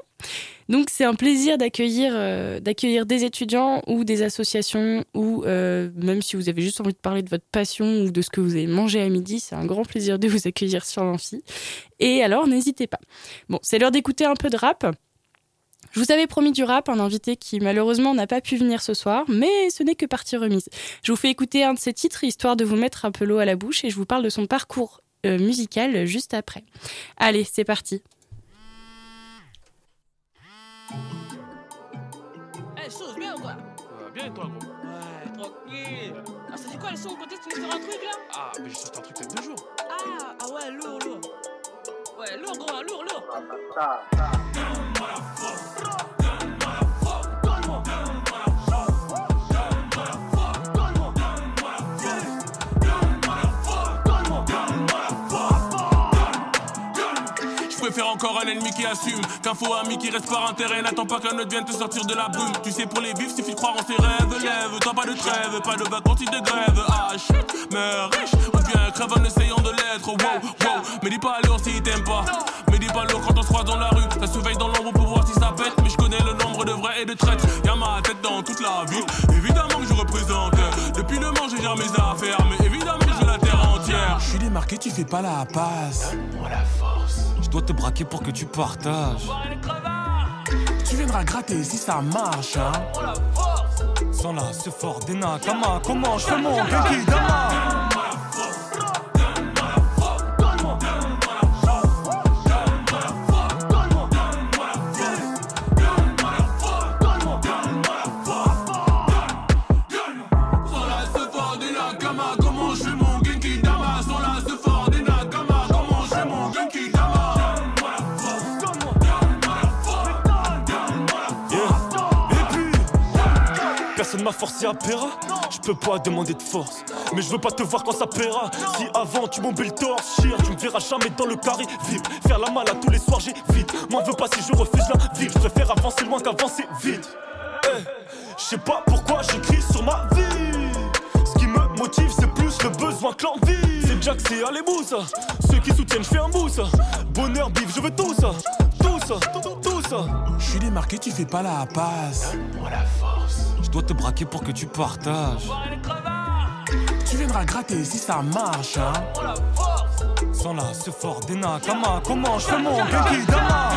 Donc c'est un plaisir d'accueillir euh, d'accueillir des étudiants ou des associations ou euh, même si vous avez juste envie de parler de votre passion ou de ce que vous avez mangé à midi, c'est un grand plaisir de vous accueillir sur l'amphi. Et alors n'hésitez pas. Bon, c'est l'heure d'écouter un peu de rap. Je vous avais promis du rap, un invité qui malheureusement n'a pas pu venir ce soir, mais ce n'est que partie remise. Je vous fais écouter un de ses titres histoire de vous mettre un peu l'eau à la bouche et je vous parle de son parcours euh, musical juste après. Allez, c'est parti. Eh, chose bien ou quoi? Bien et toi, gros? Ouais, tranquille. Ah, ça dit quoi le son Quand est-ce que tu veux faire un truc là? Ah, mais j'ai sorti un truc il y a deux jours. Ah, ah ouais, lourd, lourd. Ouais, lourd, gros, hein, lourd, lourd. Encore un ennemi qui assume qu'un faux ami qui reste par intérêt. N'attends pas qu'un autre vienne te sortir de la brume. Tu sais, pour les vifs, suffit de croire en ses rêves. Lève, tant pas de trêve, pas de vacances de grève. Ah shit, meurs riche ou bien crève en essayant de l'être. Wow, wow, mais dis pas lourd s'il t'aime pas. Mais dis pas lourd quand on se croise dans la rue. Ça surveille dans l'ombre pour voir si ça pète. Mais je connais le nombre de vrais et de traîtres. Y'a ma tête dans toute la ville. Évidemment que je représente. Depuis le Mans, j'ai mes affaires. Mais évidemment, je la terre Je suis démarqué, tu fais pas la passe. Donne-moi la force. Je dois te braquer pour que tu partages. Tu viendras gratter si ça marche, hein. Sans là, ce fort des Nakama, comment je fais mon Genki Dama? M'a à Péra. Je peux pas demander de force. Mais je veux pas te voir quand ça paiera. Si avant tu m'embais le torse, chien, tu me verras jamais dans le carré. Vite, faire la malle à tous les soirs, j'ai vite. M'en veux pas si je refuse la vie. Je préfère avancer loin qu'avancer vite. Eh, je sais pas pourquoi j'écris sur ma vie. Ce qui me motive, c'est plus le besoin que l'envie. Jack, c'est Alébou ça. Ceux qui soutiennent, je fais un ça. Bonheur, bif, je veux tout ça. Tout ça, tout ça. Je suis démarqué, tu fais pas la passe. Donne-moi la force. Je dois te braquer pour que tu partages. Tu viendras gratter si ça marche, hein. Sans là, ce fort des Nakama, comment je fais mon Genki Dama?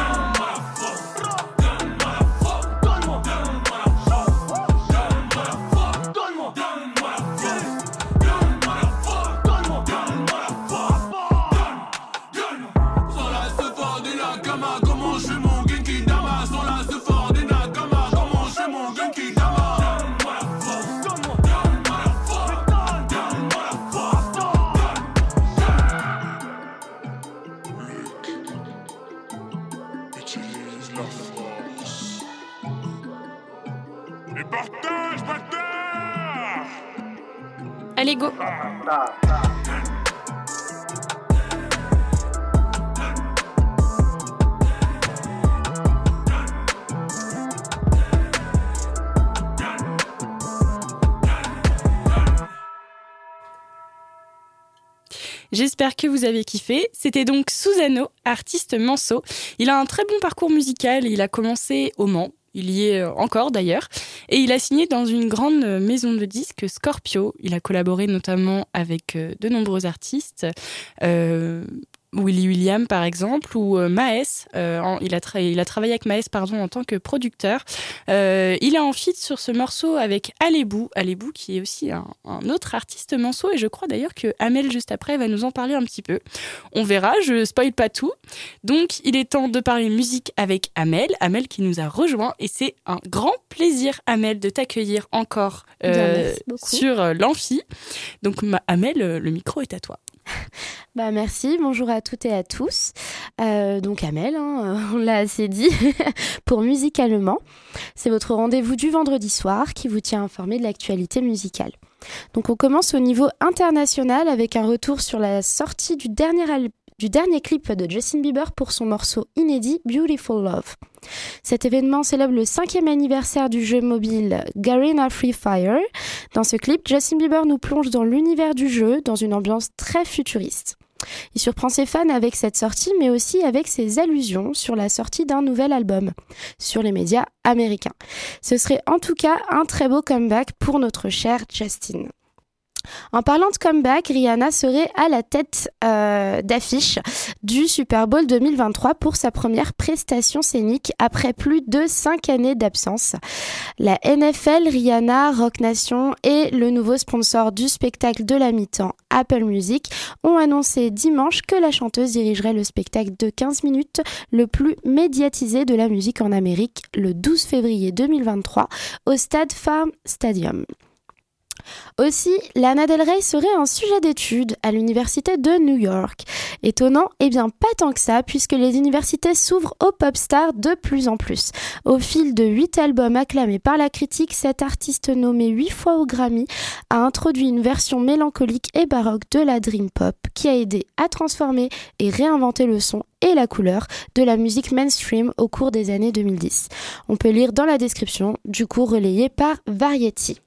J'espère que vous avez kiffé. C'était donc Susano, artiste manceau. Il a un très bon parcours musical. Il a commencé au Mans. Il y est euh, encore d'ailleurs. Et il a signé dans une grande euh, maison de disques, Scorpio. Il a collaboré notamment avec euh, de nombreux artistes. Willy William par exemple ou euh, Maes euh, en- il, a tra- il a travaillé avec Maes pardon en tant que producteur. Euh, il est en feat sur ce morceau avec Alébou Alébou qui est aussi un, un autre artiste manceau et je crois d'ailleurs que Amel juste après va nous en parler un petit peu. On verra je spoil pas tout. Donc il est temps de parler musique avec Amel. Amel qui nous a rejoint et c'est un grand plaisir Amel de t'accueillir encore euh, sur l'amphi. Donc ma- Amel le micro est à toi Bah merci, bonjour à toutes et à tous. Euh, donc Amel, hein, on l'a assez dit, pour Musicalement. C'est votre rendez-vous du vendredi soir qui vous tient informé de l'actualité musicale. Donc on commence au niveau international avec un retour sur la sortie du dernier, al- du dernier clip de Justin Bieber pour son morceau inédit Beautiful Love. Cet événement célèbre le cinquième anniversaire du jeu mobile Garena Free Fire. Dans ce clip, Justin Bieber nous plonge dans l'univers du jeu dans une ambiance très futuriste. Il surprend ses fans avec cette sortie, mais aussi avec ses allusions sur la sortie d'un nouvel album sur les médias américains. Ce serait en tout cas un très beau comeback pour notre cher Justin. En parlant de comeback, Rihanna serait à la tête euh, d'affiche du Super Bowl 2023 pour sa première prestation scénique après plus de 5 années d'absence. La NFL, Rihanna, Rock Nation et le nouveau sponsor du spectacle de la mi-temps, Apple Music, ont annoncé dimanche que la chanteuse dirigerait le spectacle de 15 minutes le plus médiatisé de la musique en Amérique le 12 février 2023 au Stade Farm Stadium. Aussi, Lana Del Rey serait un sujet d'étude à l'université de New York. Étonnant Eh bien pas tant que ça, puisque les universités s'ouvrent aux pop stars de plus en plus. Au fil de huit albums acclamés par la critique, cet artiste nommé huit fois au Grammy a introduit une version mélancolique et baroque de la dream pop qui a aidé à transformer et réinventer le son et la couleur de la musique mainstream au cours des années 2010. On peut lire dans la description, du coup relayé par Variety.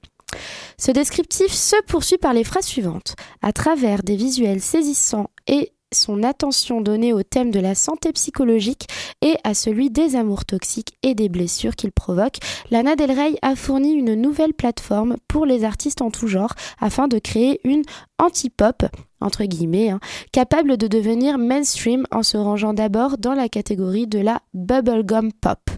Ce descriptif se poursuit par les phrases suivantes. À travers des visuels saisissants et son attention donnée au thème de la santé psychologique et à celui des amours toxiques et des blessures qu'il provoque, Lana Del Rey a fourni une nouvelle plateforme pour les artistes en tout genre afin de créer une anti-pop entre guillemets, hein, capable de devenir mainstream en se rangeant d'abord dans la catégorie de la bubblegum pop.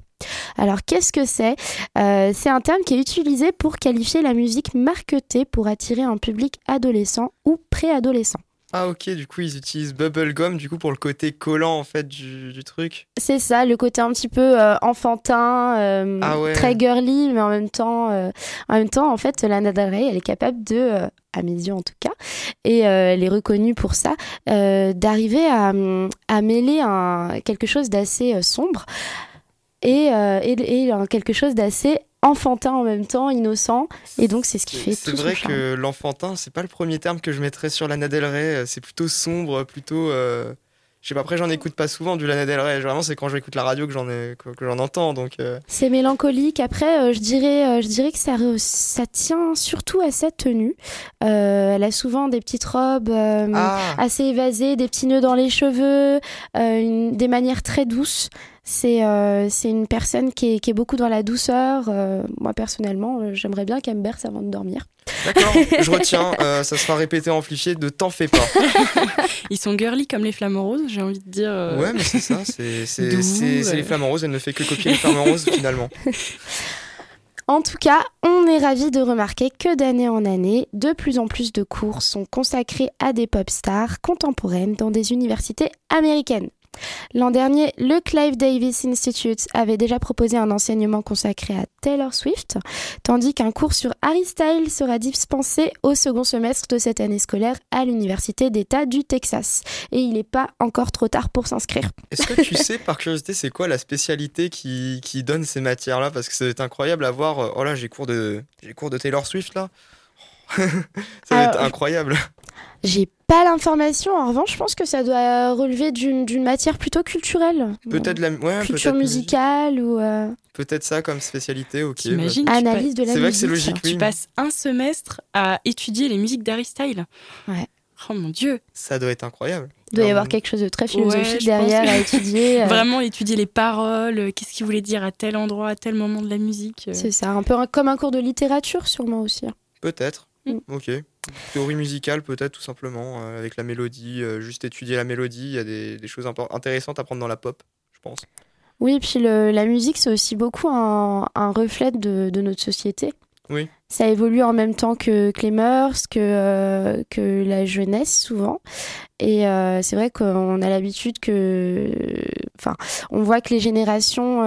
Alors qu'est-ce que c'est? Euh, C'est un terme qui est utilisé pour qualifier la musique marketée pour attirer un public adolescent ou préadolescent. Ah ok, du coup ils utilisent bubblegum du coup pour le côté collant en fait du, du truc. C'est ça, le côté un petit peu euh, enfantin, euh, Ah ouais. très girly, mais en même temps, euh, en même temps, en fait, Lana Del Rey, elle est capable de, à mes yeux en tout cas, et elle est reconnue pour ça, d'arriver à, à mêler un, quelque chose d'assez sombre et, euh, et, et un quelque chose d'assez enfantin en même temps, innocent, et donc c'est ce qui fait C'est tout son vrai que l'enfantin, c'est pas le premier terme que je mettrais sur Lana Del Rey. euh, C'est plutôt sombre, plutôt. euh, Je sais pas, après j'en écoute pas souvent du Lana Del Rey. Vraiment, c'est quand j'écoute la radio que j'en ai- que, j'en entends. Donc, euh, C'est mélancolique. Après, euh, je dirais, euh, je dirais que ça, ça tient surtout à sa tenue. Euh, elle a souvent des petites robes euh, Ah. assez évasées, des petits nœuds dans les cheveux, euh, une- des manières très douces. C'est euh, c'est une personne qui est, qui est beaucoup dans la douceur. Euh, moi, personnellement, euh, j'aimerais bien qu'elle me berce avant de dormir. D'accord, je retiens. euh, ça sera répété en fichier de t'en fais pas. Ils sont girly comme les flamants roses, j'ai envie de dire. euh, Ouais, mais c'est ça. C'est les flamants roses. Elle ne fait que copier les flamants roses finalement. En tout cas, on est ravis de remarquer que d'année en année, de plus en plus de cours sont consacrés à des pop stars contemporaines dans des universités américaines. L'an dernier, le Clive Davis Institute avait déjà proposé un enseignement consacré à Taylor Swift, tandis qu'un cours sur Harry Styles sera dispensé au second semestre de cette année scolaire à l'Université d'État du Texas. Et il n'est pas encore trop tard pour s'inscrire. Est-ce que tu sais, par curiosité, c'est quoi la spécialité qui, qui donne ces matières-là? Parce que ça va être incroyable à voir. euh, Oh là, j'ai cours de, cours de Taylor Swift là. ça va être incroyable. J'ai pas l'information, en revanche, je pense que ça doit relever d'une matière plutôt culturelle. Peut-être la, ouais, Culture peut-être musicale ou. euh, Peut-être ça comme spécialité. Ok. T'imagines, bah- Analyse de la C'est vrai que c'est musique. logique, oui. Tu passes un semestre à étudier les musiques d'Harry Styles. Ouais. Oh mon dieu. Ça doit être incroyable. Il doit y Alors, avoir quelque chose de très philosophique derrière à étudier. euh, Vraiment étudier les paroles, euh, qu'est-ce qu'il voulait dire à tel endroit, à tel moment de la musique. euh. C'est ça, un peu un- comme un cours de littérature sûrement aussi. hein. Peut-être. Mm. Ok. Théorie musicale, peut-être tout simplement, euh, avec la mélodie, euh, juste étudier la mélodie, il y a des, des choses intéressantes à prendre dans la pop, je pense. Oui, et puis le- la musique, c'est aussi beaucoup un, un reflet de, de notre société. Oui. Ça évolue en même temps que, que les mœurs, que, euh, que la jeunesse, souvent. Et c'est vrai qu'on a l'habitude que. Enfin, on voit que les générations.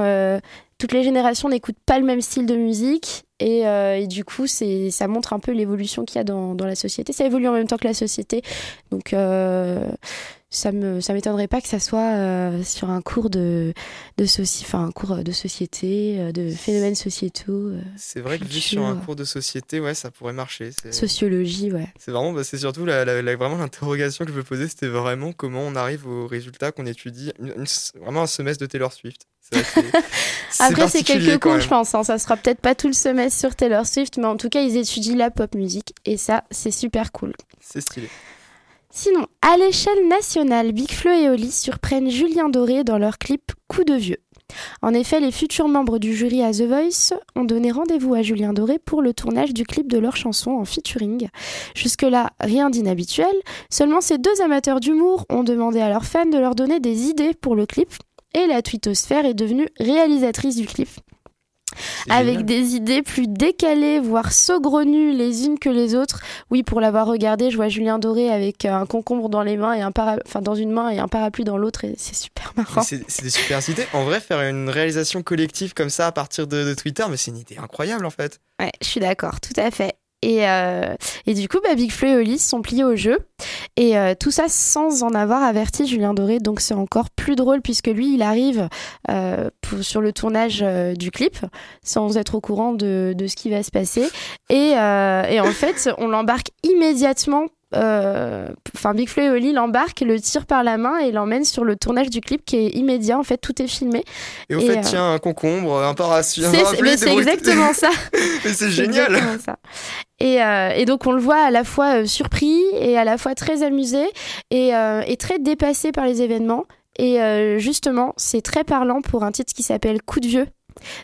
toutes les générations n'écoutent pas le même style de musique. Et, euh, et du coup, ça montre un peu l'évolution qu'il y a dans, dans la société. Ça évolue en même temps que la société. Donc, euh, ça me ça m'étonnerait pas que ça soit euh, sur un cours de de soci enfin un cours de société euh, de phénomènes sociétaux euh, C'est vrai que vu sur un cours de société, ouais, ça pourrait marcher. sociologie ouais C'est vraiment, bah, c'est surtout la, la- la- vraiment l'interrogation que je me posais, c'était vraiment comment on arrive aux résultats qu'on étudie, une- une- vraiment un semestre de Taylor Swift. Vrai après c'est quelques cours je pense hein. ça sera peut-être pas tout le semestre sur Taylor Swift mais en tout cas ils étudient la pop musique et ça c'est super cool C'est stylé. Sinon, à l'échelle nationale, Big et Oli surprennent Julien Doré dans leur clip Coup de vieux. En effet, les futurs membres du jury à The Voice ont donné rendez-vous à Julien Doré pour le tournage du clip de leur chanson en featuring. Jusque-là, rien d'inhabituel, seulement ces deux amateurs d'humour ont demandé à leurs fans de leur donner des idées pour le clip et la twittosphère est devenue réalisatrice du clip. Avec génial. des idées plus décalées, voire saugrenues les unes que les autres. Oui, pour l'avoir regardé, je vois Julien Doré avec un concombre dans les mains et un para... enfin dans une main et un parapluie dans l'autre et c'est super marrant. C'est c'est des super idées. En vrai, faire une réalisation collective comme ça à partir de, de Twitter, mais c'est une idée incroyable en fait. Ouais, je suis d'accord, tout à fait. Et, euh, du coup, bah, Big Flo et Oli sont pliés au jeu. Et euh, tout ça sans en avoir averti Julien Doré. Donc c'est encore plus drôle puisque lui, il arrive euh, sur le tournage euh, du clip sans être au courant de, de ce qui va se passer. Et, euh, et en fait, on l'embarque immédiatement. Euh, Enfin, Big Flo et Oli l'embarquent, le tire par la main et l'emmène sur le tournage du clip qui est immédiat. En fait, tout est filmé. Et au Et, fait, euh, tiens, un concombre, un parasite, mais c'est exactement ça. mais c'est génial. exactement ça. Et, euh, et donc on le voit à la fois euh, surpris et à la fois très amusé et, euh, et très dépassé par les événements. Et euh, justement, c'est très parlant pour un titre qui s'appelle Coup de vieux.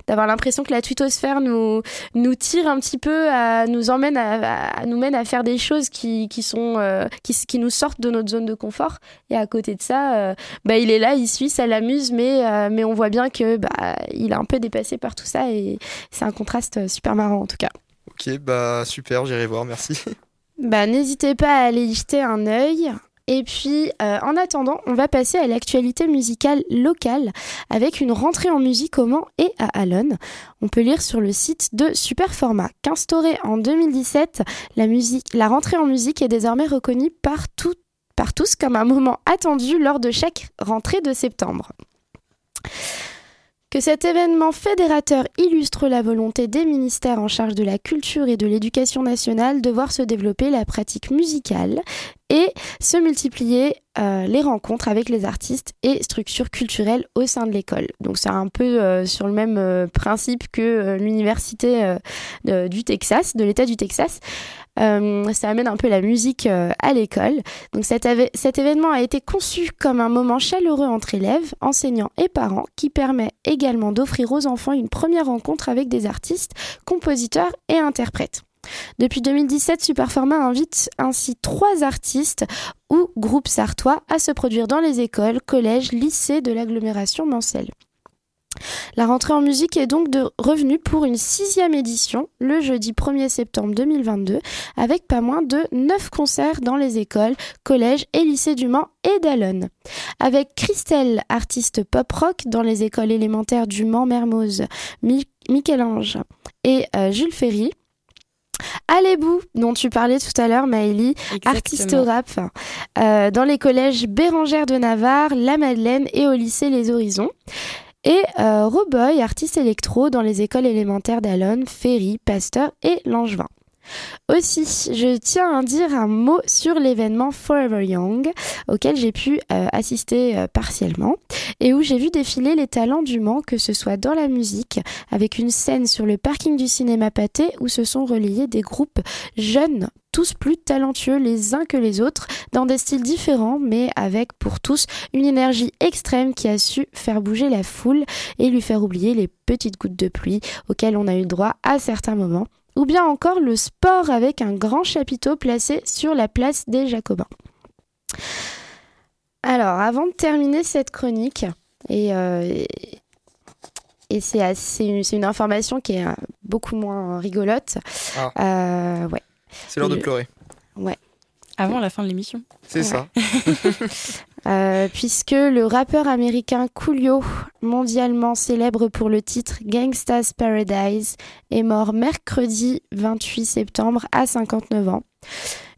D'avoir l'impression que la tutosphère nous, nous tire un petit peu, à, nous emmène à, à- nous mène à faire des choses qui, qui, sont, euh, qui, qui nous sortent de notre zone de confort. Et à côté de ça, euh, bah, il est là, il suit, ça l'amuse, mais, euh, mais on voit bien que bah, il est un peu dépassé par tout ça et c'est un contraste super marrant en tout cas. Ok, bah super, j'irai voir, merci. Bah, n'hésitez pas à aller y jeter un œil. Et puis, euh, en attendant, on va passer à l'actualité musicale locale avec une rentrée en musique au Mans et à Alonne. On peut lire sur le site de Superformat qu'instaurée en 2017, la, musique, la rentrée en musique est désormais reconnue par, tous comme un moment attendu lors de chaque rentrée de septembre. Que cet événement fédérateur illustre la volonté des ministères en charge de la culture et de l'éducation nationale de voir se développer la pratique musicale et se multiplier euh, les rencontres avec les artistes et structures culturelles au sein de l'école. Donc c'est un peu euh, sur le même euh, principe que l'université du Texas, de l'État du Texas. Ça amène un peu la musique à l'école. Donc cet événement a été conçu comme un moment chaleureux entre élèves, enseignants et parents qui permet également d'offrir aux enfants une première rencontre avec des artistes, compositeurs et interprètes. Depuis 2017, Superformat invite ainsi trois artistes ou groupes sartois à se produire dans les écoles, collèges, lycées de l'agglomération mancelle. La rentrée en musique est donc de revenu pour une sixième édition le jeudi 1er septembre 2022 avec pas moins de 9 concerts dans les écoles, collèges et lycées du Mans et d'Alonne. Avec Christelle, artiste pop-rock dans les écoles élémentaires du Mans Mermoz, Mi- Michel-Ange et euh, Jules Ferry. Alébou, dont tu parlais tout à l'heure, Maëlie, artiste rap, euh, dans les collèges Bérangère de Navarre, La Madeleine et au lycée Les Horizons. Et euh, Roboy, artiste électro dans les écoles élémentaires d'Alonne, Ferry, Pasteur et Langevin. Aussi, je tiens à dire un mot sur l'événement Forever Young, auquel j'ai pu euh, assister euh, partiellement, et où j'ai vu défiler les talents du Mans, que ce soit dans la musique, avec une scène sur le parking du cinéma Pâté, où se sont relayés des groupes jeunes, tous plus talentueux les uns que les autres, dans des styles différents, mais avec pour tous une énergie extrême qui a su faire bouger la foule et lui faire oublier les petites gouttes de pluie auxquelles on a eu droit à certains moments ou bien encore le sport avec un grand chapiteau placé sur la place des Jacobins. Alors, avant de terminer cette chronique, et, euh, et c'est assez- c'est une information qui est euh, beaucoup moins rigolote. Ah. Euh, ouais. C'est l'heure de pleurer. Ouais. Avant la fin de l'émission. C'est ça. Euh, puisque le rappeur américain Coolio, mondialement célèbre pour le titre Gangsta's Paradise, est mort mercredi 28 septembre à 59 ans.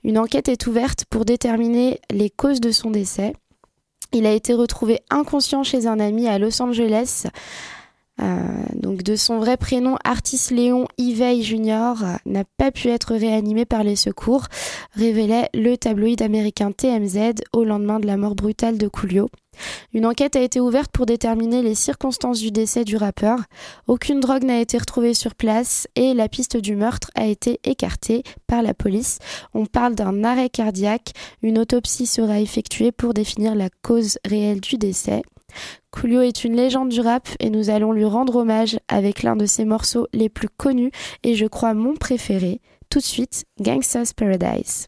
Une enquête est ouverte pour déterminer les causes de son décès. Il a été retrouvé inconscient chez un ami à Los Angeles. Euh, donc de son vrai prénom, Artis Léon Ivey Jr. n'a pas pu être réanimé par les secours, révélait le tabloïd américain TMZ au lendemain de la mort brutale de Coolio. Une enquête a été ouverte pour déterminer les circonstances du décès du rappeur. Aucune drogue n'a été retrouvée sur place et la piste du meurtre a été écartée par la police. On parle d'un arrêt cardiaque. Une autopsie sera effectuée pour définir la cause réelle du décès. Coolio est une légende du rap et nous allons lui rendre hommage avec l'un de ses morceaux les plus connus et je crois mon préféré. Tout de suite, Gangsta's Paradise.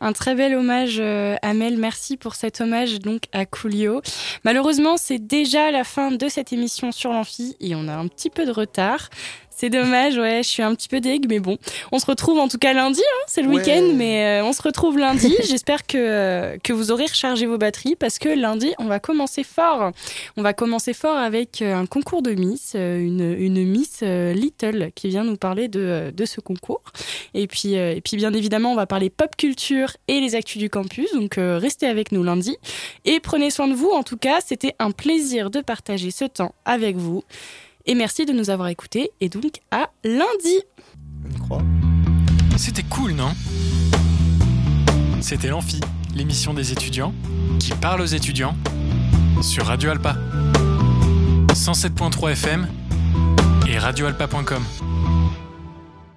Un très bel hommage, euh, Amel. Merci pour cet hommage donc à Coolio. Malheureusement, c'est déjà la fin de cette émission sur l'amphi et on a un petit peu de retard. C'est dommage, ouais, je suis un petit peu deg, mais bon. On se retrouve en tout cas lundi, hein, c'est le Ouais. week-end, mais euh, on se retrouve lundi. J'espère que, euh, que vous aurez rechargé vos batteries parce que lundi, on va commencer fort. On va commencer fort avec euh, un concours de Miss, une, une Miss Little qui vient nous parler de, de ce concours. Et puis, et puis, bien évidemment, on va parler pop culture et les actus du campus. Donc, restez avec nous lundi. Et prenez soin de vous. En tout cas, c'était un plaisir de partager ce temps avec vous. Et merci de nous avoir écoutés. Et donc, à lundi. C'était cool, non? C'était l'Amphi, l'émission des étudiants qui parle aux étudiants sur Radio Alpa. 107.3 FM et radioalpa.com.